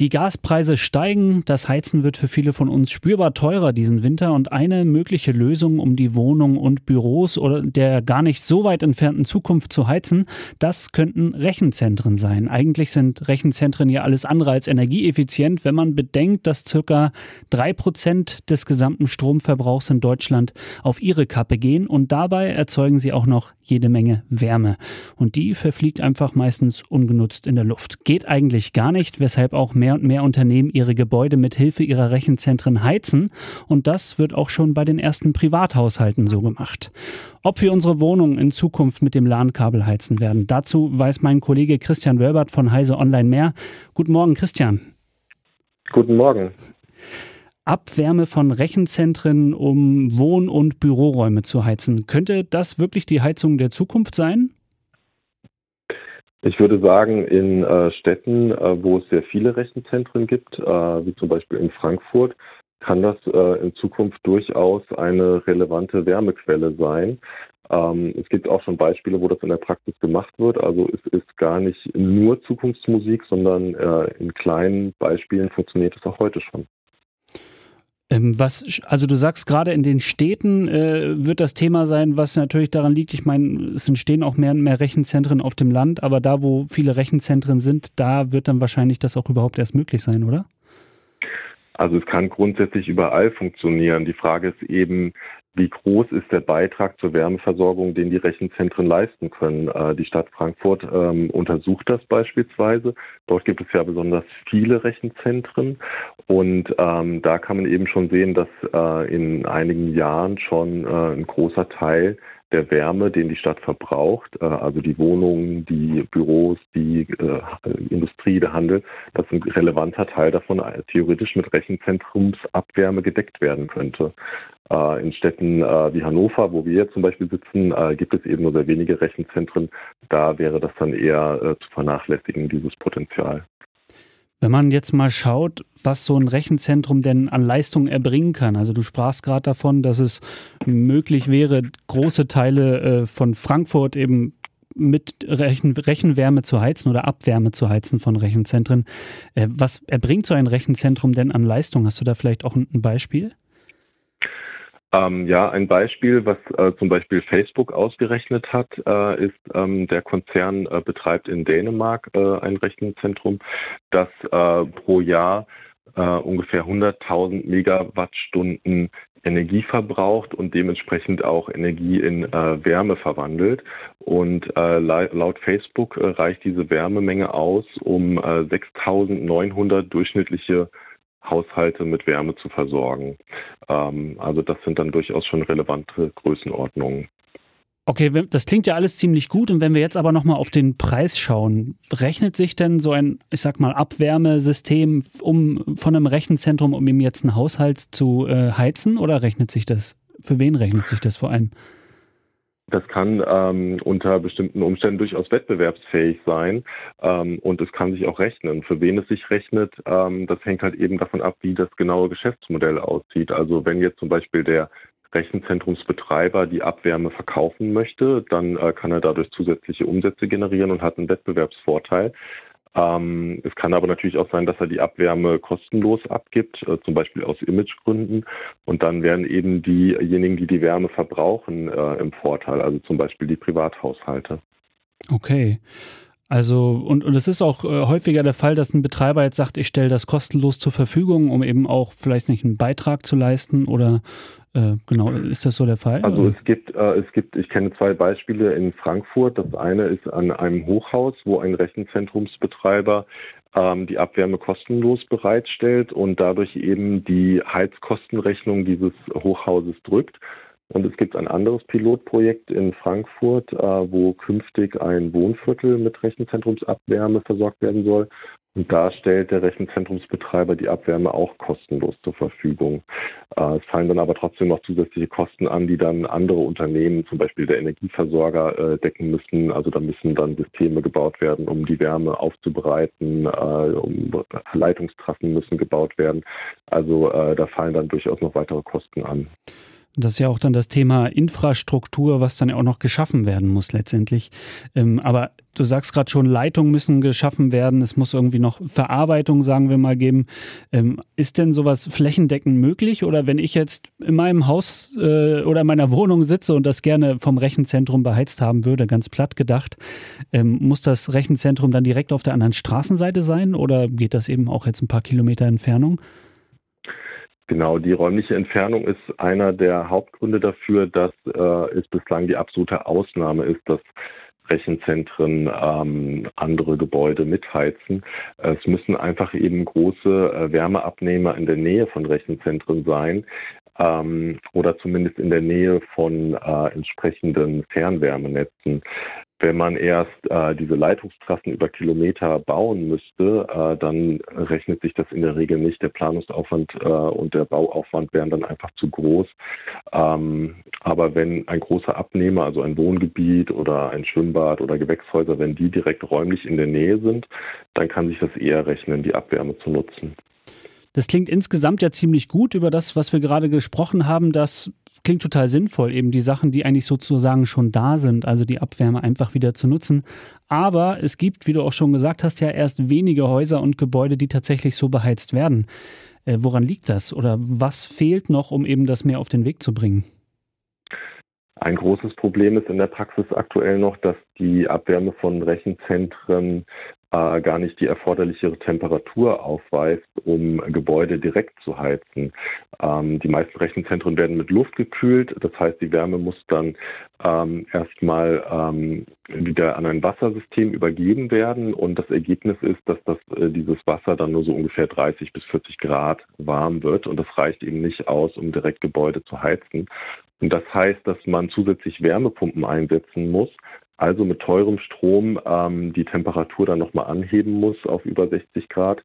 Die Gaspreise steigen, das Heizen wird für viele von uns spürbar teurer diesen Winter und eine mögliche Lösung, um die Wohnungen und Büros oder der gar nicht so weit entfernten Zukunft zu heizen, das könnten Rechenzentren sein. Eigentlich sind Rechenzentren ja alles andere als energieeffizient, wenn man bedenkt, dass circa drei Prozent des gesamten Stromverbrauchs in Deutschland auf ihre Kappe gehen und dabei erzeugen sie auch noch jede Menge Wärme. Und die verfliegt einfach meistens ungenutzt in der Luft. Geht eigentlich gar nicht, weshalb auch mehr mehr und mehr Unternehmen ihre Gebäude mit Hilfe ihrer Rechenzentren heizen und das wird auch schon bei den ersten Privathaushalten so gemacht. Ob wir unsere Wohnungen in Zukunft mit dem LAN-Kabel heizen werden, dazu weiß mein Kollege Christian Wölbert von Heise Online mehr. Guten Morgen, Christian. Guten Morgen. Abwärme von Rechenzentren, um Wohn- und Büroräume zu heizen. Könnte das wirklich die Heizung der Zukunft sein? Ich würde sagen, in äh, Städten, äh, wo es sehr viele Rechenzentren gibt, äh, wie zum Beispiel in Frankfurt, kann das äh, in Zukunft durchaus eine relevante Wärmequelle sein. Ähm, es gibt auch schon Beispiele, wo das in der Praxis gemacht wird. Also es ist gar nicht nur Zukunftsmusik, sondern äh, in kleinen Beispielen funktioniert es auch heute schon. Ähm, was, also du sagst gerade in den Städten äh, wird das Thema sein, was natürlich daran liegt, ich meine, es entstehen auch mehr und mehr Rechenzentren auf dem Land, aber da, wo viele Rechenzentren sind, da wird dann wahrscheinlich das auch überhaupt erst möglich sein, oder? Also es kann grundsätzlich überall funktionieren. Die Frage ist eben, wie groß ist der Beitrag zur Wärmeversorgung, den die Rechenzentren leisten können. Äh, die Stadt Frankfurt ähm, untersucht das beispielsweise. Dort gibt es ja besonders viele Rechenzentren und ähm, da kann man eben schon sehen, dass äh, in einigen Jahren schon äh, ein großer Teil der Wärme, den die Stadt verbraucht, also die Wohnungen, die Büros, die Industrie, der Handel, dass ein relevanter Teil davon theoretisch mit Rechenzentrumsabwärme gedeckt werden könnte. Äh, in Städten wie Hannover, wo wir zum Beispiel sitzen, gibt es eben nur sehr wenige Rechenzentren. Da wäre das dann eher zu vernachlässigen, dieses Potenzial. Wenn man jetzt mal schaut, was so ein Rechenzentrum denn an Leistung erbringen kann. Also du sprachst gerade davon, dass es möglich wäre, große Teile äh, von Frankfurt eben mit Rechen, Rechenwärme zu heizen oder Abwärme zu heizen von Rechenzentren. Äh, was erbringt so ein Rechenzentrum denn an Leistung? Hast du da vielleicht auch ein Beispiel? Ähm, ja, ein Beispiel, was äh, zum Beispiel Facebook ausgerechnet hat, äh, ist, ähm, der Konzern äh, betreibt in Dänemark äh, ein Rechenzentrum, das äh, pro Jahr äh, ungefähr 100.000 Megawattstunden Energie verbraucht und dementsprechend auch Energie in Wärme verwandelt. Und laut Facebook reicht diese Wärmemenge aus, um 6.900 durchschnittliche Haushalte mit Wärme zu versorgen. Ähm, also das sind dann durchaus schon relevante Größenordnungen. Okay, das klingt ja alles ziemlich gut. Und wenn wir jetzt aber nochmal auf den Preis schauen, rechnet sich denn so ein, ich sag mal, Abwärmesystem um, von einem Rechenzentrum, um ihm jetzt einen Haushalt zu äh, heizen? Oder rechnet sich das? Für wen rechnet sich das vor allem? Das kann ähm, unter bestimmten Umständen durchaus wettbewerbsfähig sein ähm, und es kann sich auch rechnen. Für wen es sich rechnet, ähm, das hängt halt eben davon ab, wie das genaue Geschäftsmodell aussieht. Also wenn jetzt zum Beispiel der Rechenzentrumsbetreiber die Abwärme verkaufen möchte, dann äh, kann er dadurch zusätzliche Umsätze generieren und hat einen Wettbewerbsvorteil. Ähm, es kann aber natürlich auch sein, dass er die Abwärme kostenlos abgibt, äh, zum Beispiel aus Imagegründen. Und dann werden eben diejenigen, die die Wärme verbrauchen, äh, im Vorteil, also zum Beispiel die Privathaushalte. Okay. Also, und, und es ist auch äh, häufiger der Fall, dass ein Betreiber jetzt sagt, ich stelle das kostenlos zur Verfügung, um eben auch vielleicht nicht einen Beitrag zu leisten oder äh, genau, ist das so der Fall? Also es gibt, äh, es gibt, ich kenne zwei Beispiele in Frankfurt. Das eine ist an einem Hochhaus, wo ein Rechenzentrumsbetreiber ähm, die Abwärme kostenlos bereitstellt und dadurch eben die Heizkostenrechnung dieses Hochhauses drückt. Und es gibt ein anderes Pilotprojekt in Frankfurt, äh, wo künftig ein Wohnviertel mit Rechenzentrumsabwärme versorgt werden soll. Und da stellt der Rechenzentrumsbetreiber die Abwärme auch kostenlos zur Verfügung. Äh, es fallen dann aber trotzdem noch zusätzliche Kosten an, die dann andere Unternehmen, zum Beispiel der Energieversorger, äh, decken müssen. Also da müssen dann Systeme gebaut werden, um die Wärme aufzubereiten, um Leitungstrassen müssen gebaut werden. Also da fallen dann durchaus noch weitere Kosten an. Das ist ja auch dann das Thema Infrastruktur, was dann ja auch noch geschaffen werden muss letztendlich. Ähm, aber du sagst gerade schon, Leitungen müssen geschaffen werden. Es muss irgendwie noch Verarbeitung, sagen wir mal, geben. Ähm, ist denn sowas flächendeckend möglich? Oder wenn ich jetzt in meinem Haus äh, oder in meiner Wohnung sitze und das gerne vom Rechenzentrum beheizt haben würde, ganz platt gedacht, ähm, muss das Rechenzentrum dann direkt auf der anderen Straßenseite sein? Oder geht das eben auch jetzt ein paar Kilometer Entfernung? Genau, die räumliche Entfernung ist einer der Hauptgründe dafür, dass äh, es bislang die absolute Ausnahme ist, dass Rechenzentren ähm, andere Gebäude mitheizen. Es müssen einfach eben große äh, Wärmeabnehmer in der Nähe von Rechenzentren sein ähm, oder zumindest in der Nähe von äh, entsprechenden Fernwärmenetzen wenn man erst äh, diese Leitungstrassen über Kilometer bauen müsste, äh, dann rechnet sich das in der Regel nicht. Der Planungsaufwand äh, und der Bauaufwand wären dann einfach zu groß. Ähm, aber wenn ein großer Abnehmer, also ein Wohngebiet oder ein Schwimmbad oder Gewächshäuser, wenn die direkt räumlich in der Nähe sind, dann kann sich das eher rechnen, die Abwärme zu nutzen. Das klingt insgesamt ja ziemlich gut über das, was wir gerade gesprochen haben, dass klingt total sinnvoll, eben die Sachen, die eigentlich sozusagen schon da sind, also die Abwärme einfach wieder zu nutzen. Aber es gibt, wie du auch schon gesagt hast, ja erst wenige Häuser und Gebäude, die tatsächlich so beheizt werden. Äh, woran liegt das? Oder was fehlt noch, um eben das mehr auf den Weg zu bringen? Ein großes Problem ist in der Praxis aktuell noch, dass die Abwärme von Rechenzentren äh, gar nicht die erforderliche Temperatur aufweist, um Gebäude direkt zu heizen. Ähm, die meisten Rechenzentren werden mit Luft gekühlt, das heißt, die Wärme muss dann ähm, erstmal ähm, wieder an ein Wassersystem übergeben werden und das Ergebnis ist, dass das, äh, dieses Wasser dann nur so ungefähr 30 bis 40 Grad warm wird und das reicht eben nicht aus, um direkt Gebäude zu heizen. Und das heißt, dass man zusätzlich Wärmepumpen einsetzen muss, also mit teurem Strom ähm, die Temperatur dann nochmal anheben muss auf über 60 Grad.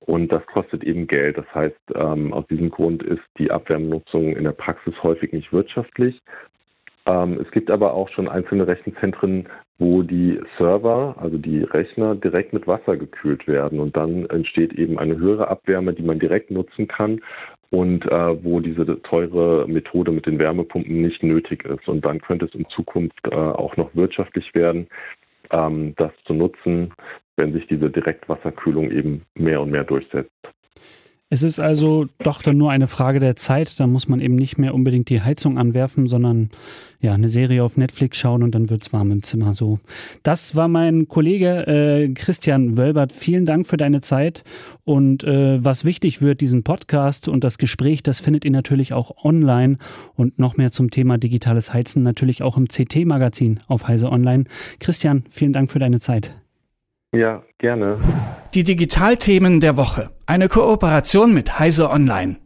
Und das kostet eben Geld. Das heißt, ähm, aus diesem Grund ist die Abwärmnutzung in der Praxis häufig nicht wirtschaftlich. Ähm, es gibt aber auch schon einzelne Rechenzentren, wo die Server, also die Rechner, direkt mit Wasser gekühlt werden. Und dann entsteht eben eine höhere Abwärme, die man direkt nutzen kann und äh, wo diese teure Methode mit den Wärmepumpen nicht nötig ist. Und dann könnte es in Zukunft äh, auch noch wirtschaftlich werden, ähm, das zu nutzen, wenn sich diese Direktwasserkühlung eben mehr und mehr durchsetzt. Es ist also doch dann nur eine Frage der Zeit. Da muss man eben nicht mehr unbedingt die Heizung anwerfen, sondern ja, eine Serie auf Netflix schauen und dann wird es warm im Zimmer. So. Das war mein Kollege äh, Christian Wölbert. Vielen Dank für deine Zeit. Und äh, was wichtig wird, diesen Podcast und das Gespräch, das findet ihr natürlich auch online und noch mehr zum Thema digitales Heizen natürlich auch im CT-Magazin auf Heise Online. Christian, vielen Dank für deine Zeit. Ja, gerne. Die Digitalthemen der Woche. Eine Kooperation mit Heise Online.